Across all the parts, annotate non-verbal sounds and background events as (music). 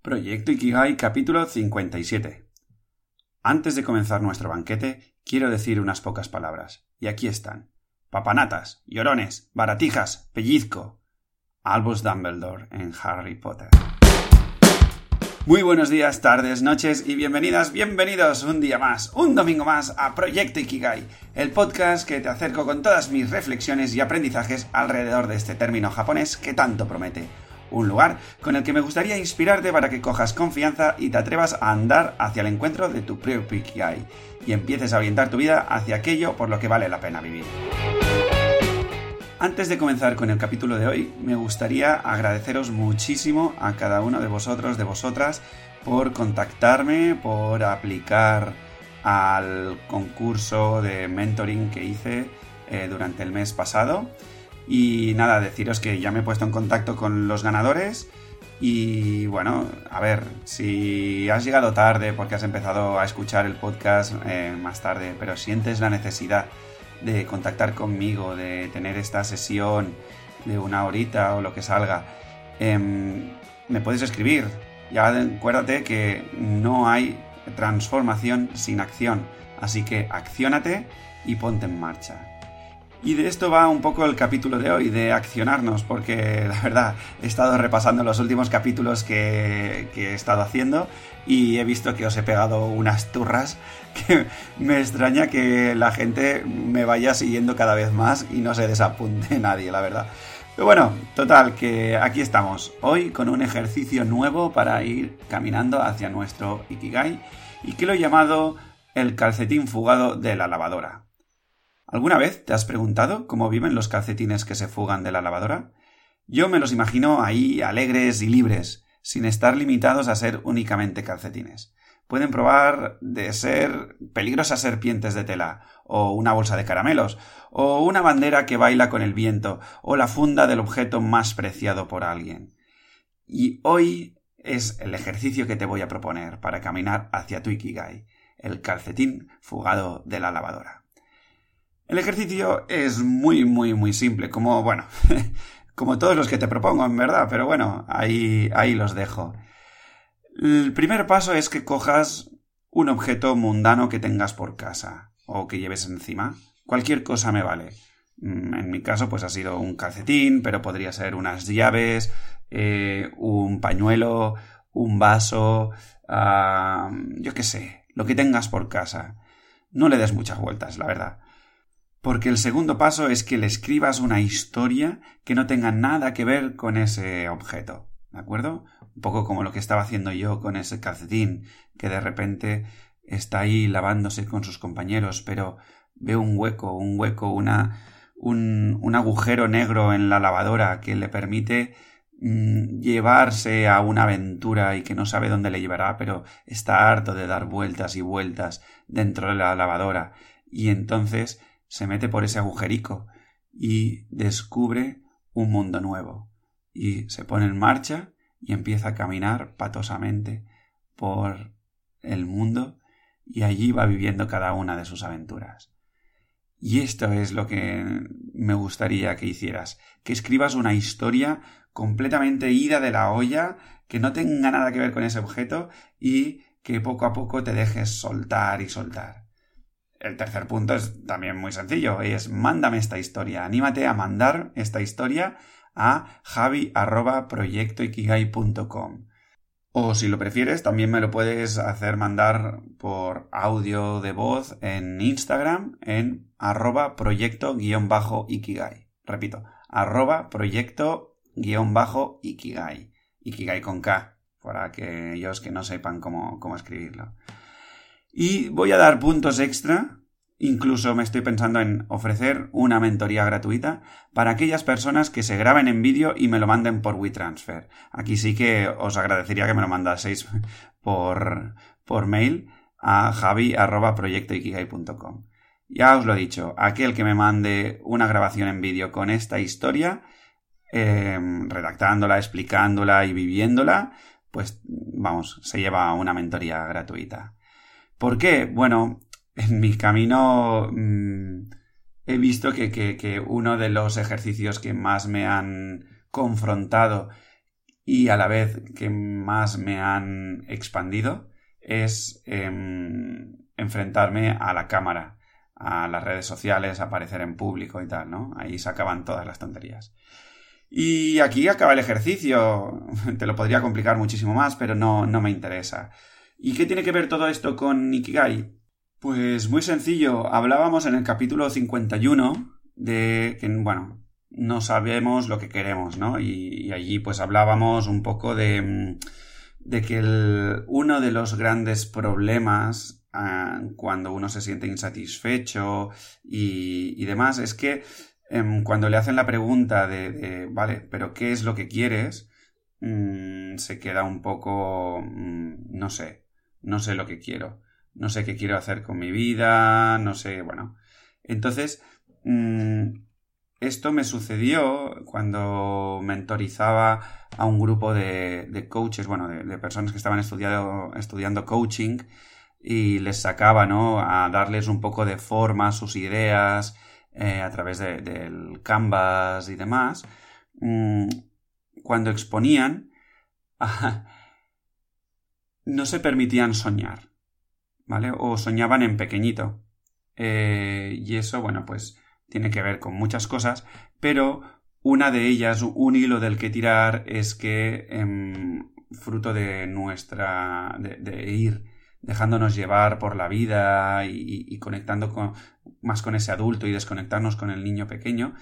Proyecto Ikigai capítulo 57. Antes de comenzar nuestro banquete, quiero decir unas pocas palabras. Y aquí están. Papanatas, llorones, baratijas, pellizco. Albus Dumbledore en Harry Potter. Muy buenos días, tardes, noches y bienvenidas, bienvenidos un día más, un domingo más a Proyecto Ikigai, el podcast que te acerco con todas mis reflexiones y aprendizajes alrededor de este término japonés que tanto promete un lugar con el que me gustaría inspirarte para que cojas confianza y te atrevas a andar hacia el encuentro de tu propio Ikigai y empieces a orientar tu vida hacia aquello por lo que vale la pena vivir. Antes de comenzar con el capítulo de hoy, me gustaría agradeceros muchísimo a cada uno de vosotros, de vosotras, por contactarme, por aplicar al concurso de mentoring que hice eh, durante el mes pasado. Y nada, deciros que ya me he puesto en contacto con los ganadores. Y bueno, a ver, si has llegado tarde porque has empezado a escuchar el podcast eh, más tarde, pero sientes la necesidad de contactar conmigo, de tener esta sesión de una horita o lo que salga, em, me puedes escribir. Ya acuérdate que no hay transformación sin acción, así que acciónate y ponte en marcha. Y de esto va un poco el capítulo de hoy, de accionarnos, porque la verdad he estado repasando los últimos capítulos que, he estado haciendo y he visto que os he pegado unas turras (laughs) que me extraña que la gente me vaya siguiendo cada vez más y no se desapunte (laughs) nadie, la verdad. Pero bueno, total, que aquí estamos, hoy con un ejercicio nuevo para ir caminando hacia nuestro Ikigai y que lo he llamado el calcetín fugado de la lavadora. ¿Alguna vez te has preguntado cómo viven los calcetines que se fugan de la lavadora? Yo me los imagino ahí alegres y libres, sin estar limitados a ser únicamente calcetines. Pueden probar de ser peligrosas serpientes de tela, o una bolsa de caramelos, o una bandera que baila con el viento, o la funda del objeto más preciado por alguien. Y hoy es el ejercicio que te voy a proponer para caminar hacia tu Ikigai, el calcetín fugado de la lavadora. El ejercicio es muy, muy, muy simple, como, bueno, (laughs) como todos los que te propongo, en verdad, pero bueno, ahí, ahí los dejo. El primer paso es que cojas un objeto mundano que tengas por casa o que lleves encima. Cualquier cosa me vale. Mm, en mi caso, pues ha sido un calcetín, pero podría ser unas llaves, eh, un pañuelo, un vaso, ah, yo qué sé, lo que tengas por casa. No le des muchas vueltas, la verdad. Porque el segundo paso es que le escribas una historia que no tenga nada que ver con ese objeto. ¿De acuerdo? Un poco como lo que estaba haciendo yo con ese calcetín, que de repente está ahí lavándose con sus compañeros, pero ve un hueco, un hueco, una, un, un agujero negro en la lavadora que le permite mm, llevarse a una aventura y que no sabe dónde le llevará, pero está harto de dar vueltas y vueltas dentro de la lavadora. Y entonces se mete por ese agujerico y descubre un mundo nuevo y se pone en marcha y empieza a caminar patosamente por el mundo y allí va viviendo cada una de sus aventuras. Y esto es lo que me gustaría que hicieras, que escribas una historia completamente ida de la olla, que no tenga nada que ver con ese objeto y que poco a poco te dejes soltar y soltar. El tercer punto es también muy sencillo, es mándame esta historia, anímate a mandar esta historia a javi.proyectoikigai.com. O si lo prefieres, también me lo puedes hacer mandar por audio de voz en Instagram en arroba proyecto-ikigai. Repito, arroba proyecto-ikigai. Ikigai con K, para aquellos que no sepan cómo, cómo escribirlo. Y voy a dar puntos extra. Incluso me estoy pensando en ofrecer una mentoría gratuita para aquellas personas que se graben en vídeo y me lo manden por WeTransfer. Aquí sí que os agradecería que me lo mandaseis (laughs) por, por mail a javi.proyectoikigai.com. Ya os lo he dicho, aquel que me mande una grabación en vídeo con esta historia, em, redactándola, explicándola y viviéndola, pues vamos, se lleva una mentoría gratuita. ¿Por qué? Bueno, en mi camino mm, he visto que, uno de los ejercicios que más me han confrontado y a la vez que más me han expandido es em, enfrentarme a la cámara, a las redes sociales, aparecer en público y tal, ¿no? Ahí se acaban todas las tonterías. Y aquí acaba el ejercicio. (laughs) Te lo podría complicar muchísimo más, pero no, no me interesa. ¿Y qué tiene que ver todo esto con Ikigai? Pues muy sencillo. Hablábamos en el capítulo 51 de que, bueno, no sabemos lo que queremos, ¿no? Y, allí pues hablábamos un poco de, mm, de que uno de los grandes problemas ah, cuando uno se siente insatisfecho y, demás es que em, cuando le hacen la pregunta de, vale, pero ¿qué es lo que quieres? Mm, se queda un poco, mm, no sé, no sé lo que quiero, no sé qué quiero hacer con mi vida, no sé, bueno. Entonces, esto me sucedió cuando mentorizaba a un grupo de, coaches, bueno, de, personas que estaban estudiando, estudiando coaching y les sacaba, ¿no? A darles un poco de forma a sus ideas eh, a través del Canvas y demás. Mm, cuando exponían, (laughs) no se permitían soñar, ¿vale? O soñaban en pequeñito. Eh, y eso, bueno, pues tiene que ver con muchas cosas, pero una de ellas, un hilo del que tirar es que em, fruto de nuestra, de, ir dejándonos llevar por la vida y, conectando con, más con ese adulto y desconectarnos con el niño pequeño,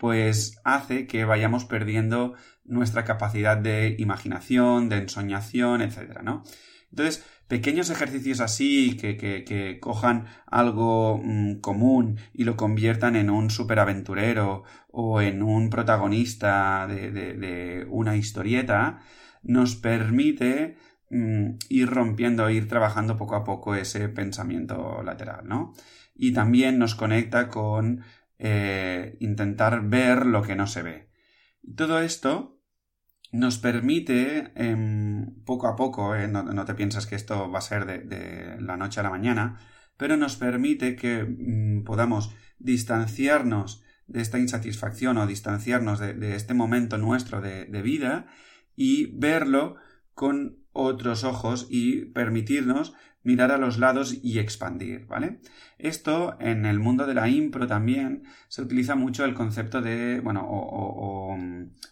pues hace que vayamos perdiendo nuestra capacidad de imaginación, de ensoñación, etc. ¿no? Entonces, pequeños ejercicios así que, que, cojan algo mm, común y lo conviertan en un superaventurero o en un protagonista de, de, una historieta, nos permite mm, ir rompiendo, ir trabajando poco a poco ese pensamiento lateral, ¿no? Y también nos conecta con eh, intentar ver lo que no se ve. Todo esto nos permite em, poco a poco, eh, no, te piensas que esto va a ser de, la noche a la mañana, pero nos permite que mm, podamos distanciarnos de esta insatisfacción o distanciarnos de, este momento nuestro de vida y verlo con otros ojos y permitirnos mirar a los lados y expandir, ¿vale? Esto en el mundo de la impro también se utiliza mucho el concepto de, bueno, o,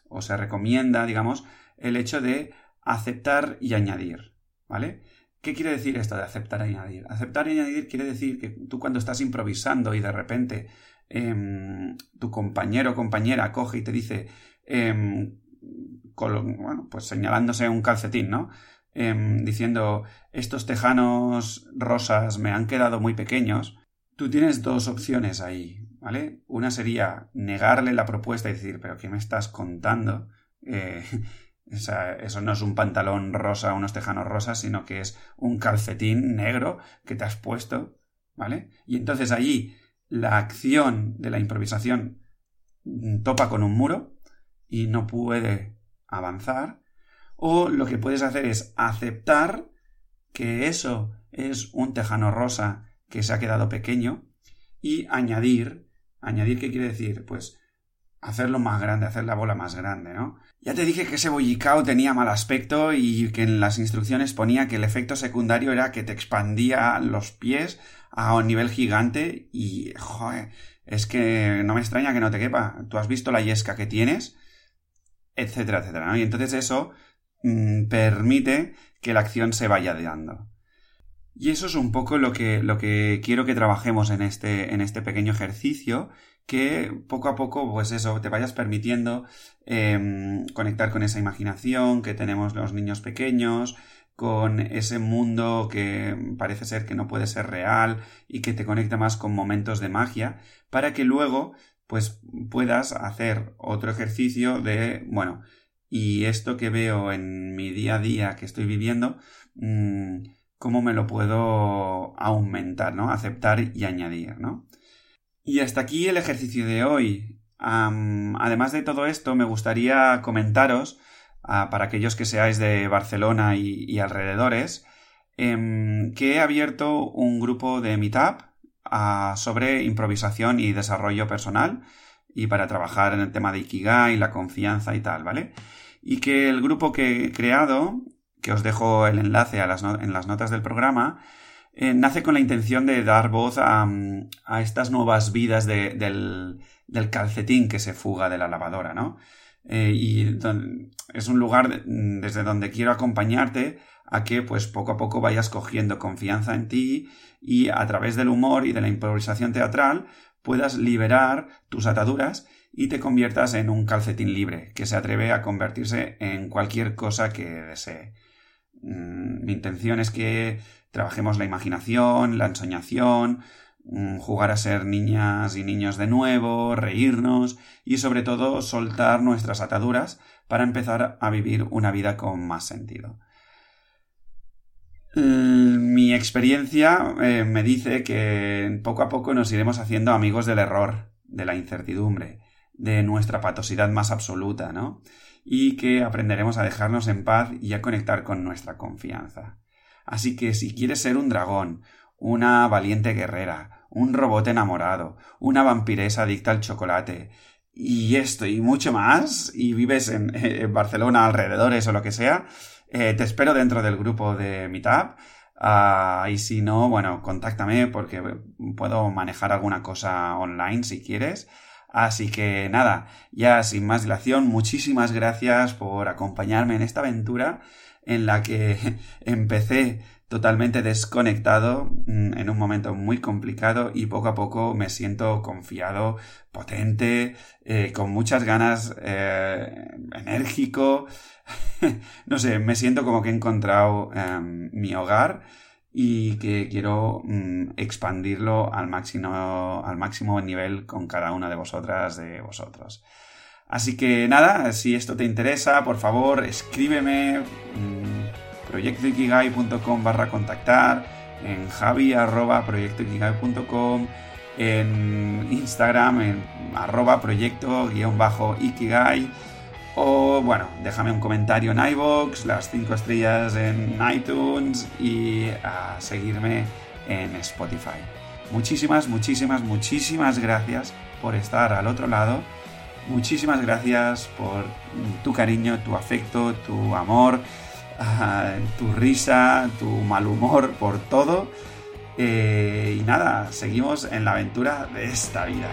o, se recomienda, digamos, el hecho de aceptar y añadir, ¿vale? ¿Qué quiere decir esto de aceptar y añadir? Aceptar y añadir quiere decir que tú cuando estás improvisando y de repente em, tu compañero o compañera coge y te dice, em, bueno, pues señalándose un calcetín, ¿no? Em, diciendo estos tejanos rosas me han quedado muy pequeños, tú tienes dos opciones ahí, ¿vale? Una sería negarle la propuesta y decir, pero ¿qué me estás contando? Eh, (laughs) eso no es un pantalón rosa, unos tejanos rosas, sino que es un calcetín negro que te has puesto, ¿vale? Y entonces allí la acción de la improvisación topa con un muro y no puede avanzar o lo que puedes hacer es aceptar que eso es un tejano rosa que se ha quedado pequeño y añadir, añadir qué quiere decir, pues hacerlo más grande, hacer la bola más grande, ¿no? Ya te dije que ese bollicao tenía mal aspecto y que en las instrucciones ponía que el efecto secundario era que te expandía los pies a un nivel gigante y, joder, es que no me extraña que no te quepa. Tú has visto la yesca que tienes, etcétera, etcétera, ¿no? Y entonces eso Mm, permite que la acción se vaya dando. Y eso es un poco lo que, lo que quiero que trabajemos en este, en este pequeño ejercicio, que poco a poco, pues eso, te vayas permitiendo em, conectar con esa imaginación que tenemos los niños pequeños, con ese mundo que parece ser que no puede ser real y que te conecta más con momentos de magia, para que luego, pues puedas hacer otro ejercicio de, bueno, y esto que veo en mi día a día que estoy viviendo, mm, cómo me lo puedo aumentar, ¿no? Aceptar y añadir, ¿no? Y hasta aquí el ejercicio de hoy. además de todo esto, me gustaría comentaros, ah, para aquellos que seáis de Barcelona y, alrededores, em, que he abierto un grupo de Meetup ah, sobre improvisación y desarrollo personal y para trabajar en el tema de Ikigai, la confianza y tal, ¿vale? y que el grupo que he creado, que os dejo el enlace en las notas del programa, eh, nace con la intención de dar voz a, estas nuevas vidas del, calcetín que se fuga de la lavadora, ¿no? Eh, y es un lugar desde donde quiero acompañarte a que pues poco a poco vayas cogiendo confianza en ti y a través del humor y de la improvisación teatral puedas liberar tus ataduras y te conviertas en un calcetín libre que se atreve a convertirse en cualquier cosa que desee. Mm, mi intención es que trabajemos la imaginación, la ensoñación, mm, jugar a ser niñas y niños de nuevo, reírnos y sobre todo soltar nuestras ataduras para empezar a vivir una vida con más sentido. Mi experiencia eh, me dice que poco a poco nos iremos haciendo amigos del error, de la incertidumbre, de nuestra patosidad más absoluta, ¿no? Y que aprenderemos a dejarnos en paz y a conectar con nuestra confianza. Así que si quieres ser un dragón, una valiente guerrera, un robot enamorado, una vampiresa adicta al chocolate, y esto y mucho más, y vives en, en Barcelona, alrededores o lo que sea, eh, te espero dentro del grupo de Meetup. Uh, y si no, bueno, contáctame porque puedo manejar alguna cosa online si quieres. Así que nada, ya sin más dilación, muchísimas gracias por acompañarme en esta aventura en la que (laughs) empecé totalmente desconectado mm, en un momento muy complicado y poco a poco me siento confiado, potente, eh, con muchas ganas, eh, enérgico. (laughs) no sé, me siento como que he encontrado em, mi hogar y que quiero mm, expandirlo al máximo, al máximo nivel con cada una de vosotras, de vosotros. Así que nada, si esto te interesa, por favor, escríbeme. Mm, proyectoikigai.com barra contactar, en javi arroba en Instagram en arroba proyecto guion ikigai o bueno, déjame un comentario en iVoox, las 5 estrellas en iTunes y a seguirme en Spotify. Muchísimas, muchísimas, muchísimas gracias por estar al otro lado. Muchísimas gracias por tu cariño, tu afecto, tu amor tu risa, tu mal humor, por todo. Eh, y nada, seguimos en la aventura de esta vida.